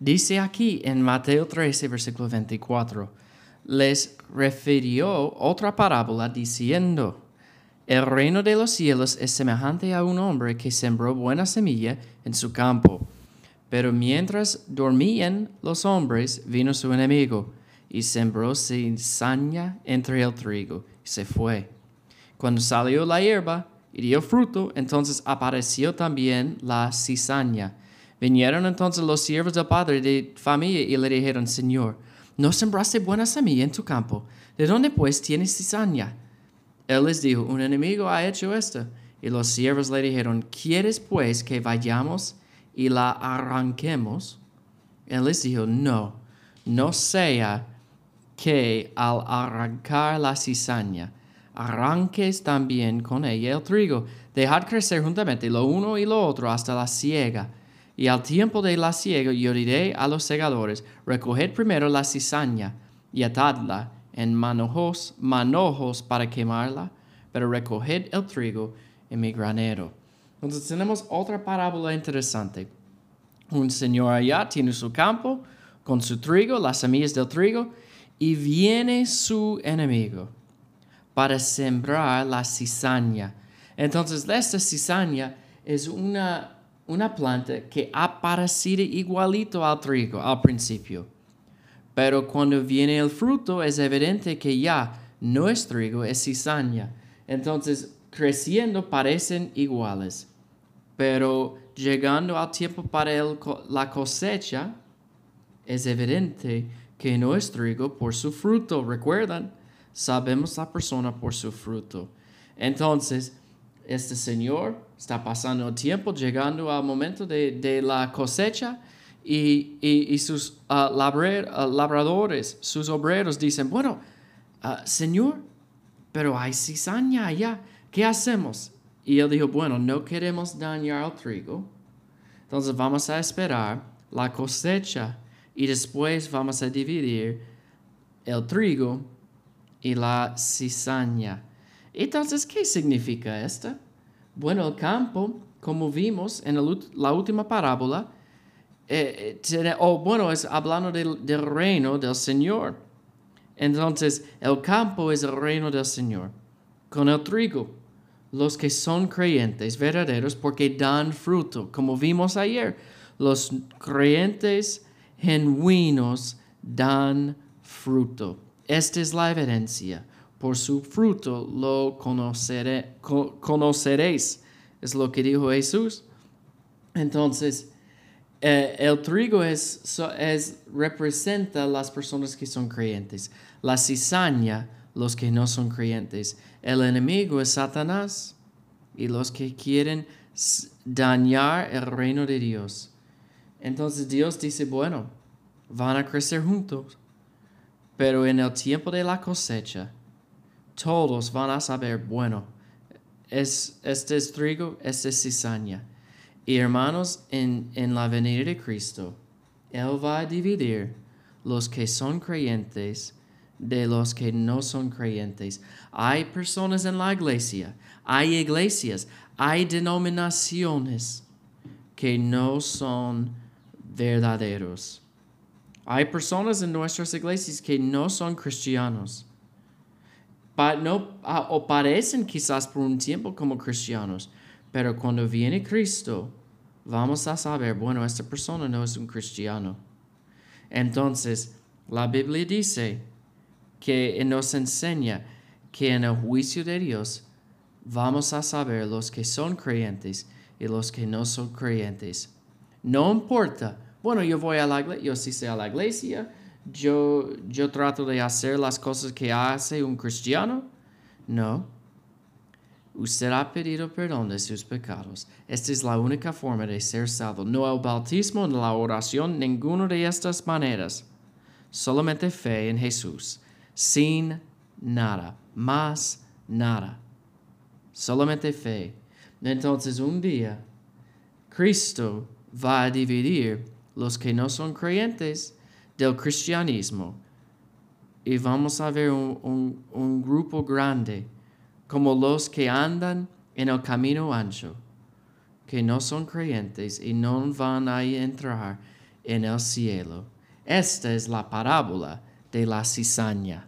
Dice aquí en Mateo 13, versículo 24, les refirió otra parábola diciendo, el reino de los cielos es semejante a un hombre que sembró buena semilla en su campo. Pero mientras dormían los hombres, vino su enemigo y sembró cizaña entre el trigo y se fue. Cuando salió la hierba y dio fruto, entonces apareció también la cizaña. Vinieron entonces los siervos del padre de familia y le dijeron, Señor, ¿no sembraste buena semilla en tu campo? ¿De dónde pues tienes cizaña? Él les dijo, un enemigo ha hecho esto. Y los siervos le dijeron, ¿quieres pues que vayamos y la arranquemos? Él les dijo, no, no sea que al arrancar la cizaña, arranques también con ella el trigo. Dejad crecer juntamente lo uno y lo otro hasta la siega. Y al tiempo de la siega yo diré a los segadores, recoged primero la cizaña y atadla en manojos, manojos para quemarla, pero recoged el trigo en mi granero. Entonces tenemos otra parábola interesante. Un señor allá tiene su campo con su trigo, las semillas del trigo, y viene su enemigo para sembrar la cizaña. Entonces, esta cizaña es una, una planta que ha parecido igualito al trigo al principio. Pero cuando viene el fruto es evidente que ya no es trigo, es cizaña. Entonces, creciendo parecen iguales. Pero llegando al tiempo para la cosecha, es evidente que no es trigo por su fruto. ¿Recuerdan? Sabemos la persona por su fruto. Entonces, este Señor está pasando el tiempo, llegando al momento de, la cosecha y, sus uh, labradores, sus obreros dicen, bueno, uh, Señor, pero hay cizaña allá, ¿qué hacemos? Y él dijo, bueno, no queremos dañar al trigo, entonces vamos a esperar la cosecha y después vamos a dividir el trigo y la cizaña. Entonces, ¿qué significa esto? Bueno, el campo, como vimos en la última parábola, eh, eh, o bueno, es hablando del, del reino del Señor. Entonces, el campo es el reino del Señor. Con el trigo, los que son creyentes verdaderos porque dan fruto. Como vimos ayer, los creyentes genuinos dan fruto. Esta es la evidencia. Por su fruto lo conoceréis. Es lo que dijo Jesús. Entonces, eh, el trigo es, es, representa las personas que son creyentes. La cizaña, los que no son creyentes. El enemigo es Satanás y los que quieren dañar el reino de Dios. Entonces Dios dice, bueno, van a crecer juntos, pero en el tiempo de la cosecha, todos van a saber, bueno, es, este es trigo, este es cizaña. Y hermanos, en, en la venida de Cristo, Él va a dividir los que son creyentes de los que no son creyentes. Hay personas en la iglesia, hay iglesias, hay denominaciones que no son verdaderos. Hay personas en nuestras iglesias que no son cristianos. No, ah, o parecen quizás por un tiempo como cristianos, pero cuando viene Cristo, vamos a saber, bueno, esta persona no es un cristiano. Entonces, la Biblia dice que nos enseña que en el juicio de Dios vamos a saber los que son creyentes y los que no son creyentes. No importa bueno, yo voy a la iglesia, yo sí sé a la iglesia, yo, yo trato de hacer las cosas que hace un cristiano. No. usted ha pedido perdón de sus pecados. Esta es la única forma de ser salvo. No el bautismo, ni la oración, ninguna de estas maneras. Solamente fe en Jesús, sin nada, más nada. Solamente fe. Entonces un día, Cristo va a dividir los que no son creyentes del cristianismo y vamos a ver un, un grupo grande como los que andan en el camino ancho, que no son creyentes y no van a entrar en el cielo. Esta es la parábola de la cizaña.